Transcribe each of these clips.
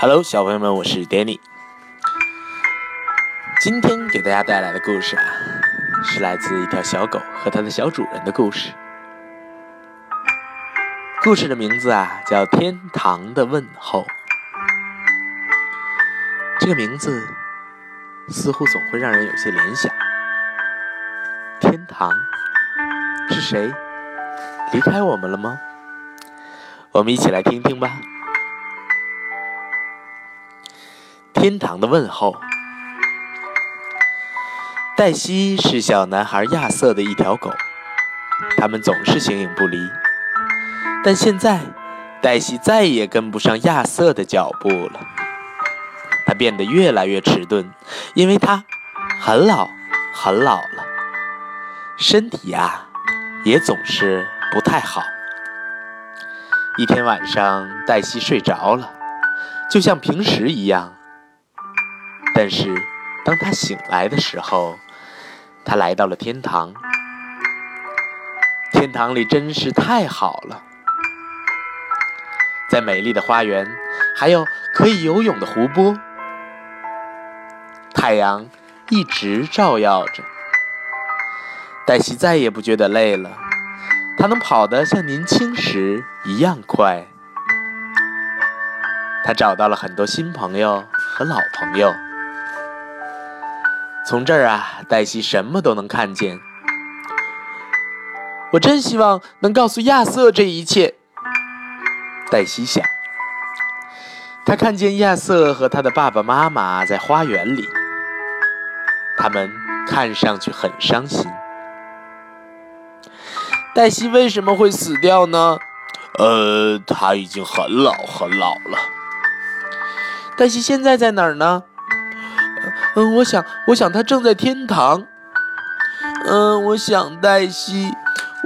Hello，小朋友们，我是 Danny。今天给大家带来的故事啊，是来自一条小狗和它的小主人的故事。故事的名字啊，叫《天堂的问候》。这个名字似乎总会让人有些联想。天堂是谁离开我们了吗？我们一起来听听吧。天堂的问候。黛西是小男孩亚瑟的一条狗，他们总是形影不离。但现在，黛西再也跟不上亚瑟的脚步了。他变得越来越迟钝，因为他很老，很老了，身体呀也总是不太好。一天晚上，黛西睡着了，就像平时一样。但是，当他醒来的时候，他来到了天堂。天堂里真是太好了，在美丽的花园，还有可以游泳的湖泊，太阳一直照耀着。黛西再也不觉得累了。他能跑得像年轻时一样快。他找到了很多新朋友和老朋友。从这儿啊，黛西什么都能看见。我真希望能告诉亚瑟这一切。黛西想。他看见亚瑟和他的爸爸妈妈在花园里，他们看上去很伤心。黛西为什么会死掉呢？呃，他已经很老很老了。黛西现在在哪儿呢？嗯，我想，我想他正在天堂。嗯，我想黛西，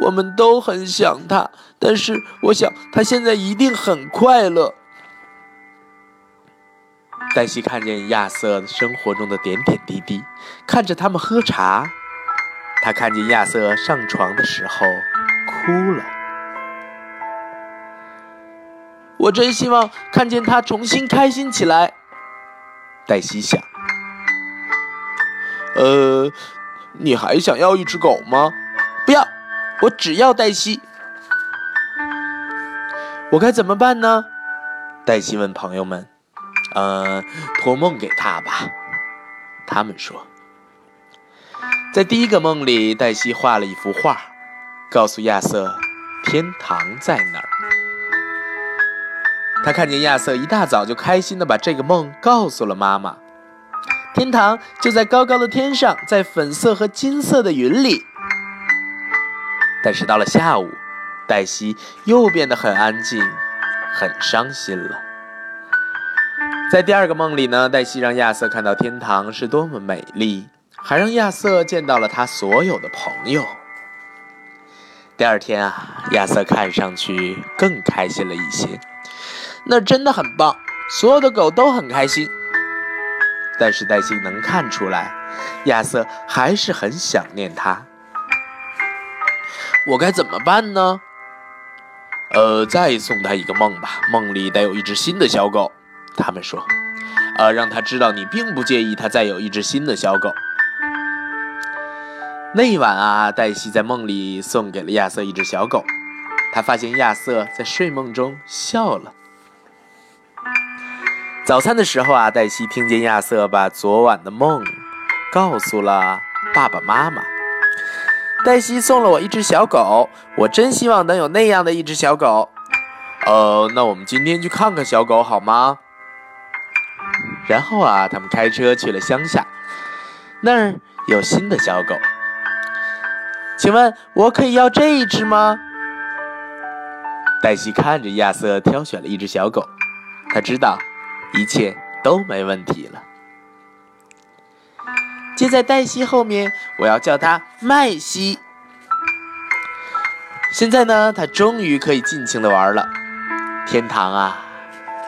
我们都很想他，但是我想他现在一定很快乐。黛西看见亚瑟生活中的点点滴滴，看着他们喝茶，他看见亚瑟上床的时候。哭了，我真希望看见他重新开心起来。黛西想。呃，你还想要一只狗吗？不要，我只要黛西。我该怎么办呢？黛西问朋友们。呃，托梦给他吧。他们说，在第一个梦里，黛西画了一幅画。告诉亚瑟，天堂在哪儿？他看见亚瑟一大早就开心的把这个梦告诉了妈妈。天堂就在高高的天上，在粉色和金色的云里。但是到了下午，黛西又变得很安静，很伤心了。在第二个梦里呢，黛西让亚瑟看到天堂是多么美丽，还让亚瑟见到了他所有的朋友。第二天啊，亚瑟看上去更开心了一些。那真的很棒，所有的狗都很开心。但是黛西能看出来，亚瑟还是很想念他。我该怎么办呢？呃，再送他一个梦吧，梦里得有一只新的小狗。他们说，呃，让他知道你并不介意他再有一只新的小狗。那一晚啊，黛西在梦里送给了亚瑟一只小狗。她发现亚瑟在睡梦中笑了。早餐的时候啊，黛西听见亚瑟把昨晚的梦告诉了爸爸妈妈。黛西送了我一只小狗，我真希望能有那样的一只小狗。呃，那我们今天去看看小狗好吗？然后啊，他们开车去了乡下，那儿有新的小狗。请问我可以要这一只吗？黛西看着亚瑟挑选了一只小狗，他知道一切都没问题了。接在黛西后面，我要叫她麦西。现在呢，她终于可以尽情的玩了。天堂啊，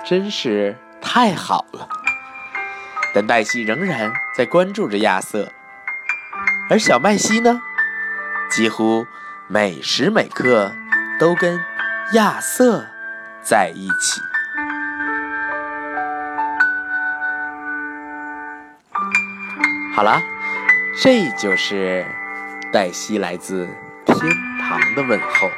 真是太好了。但黛西仍然在关注着亚瑟，而小麦西呢？几乎每时每刻都跟亚瑟在一起。好了，这就是黛西来自天堂的问候。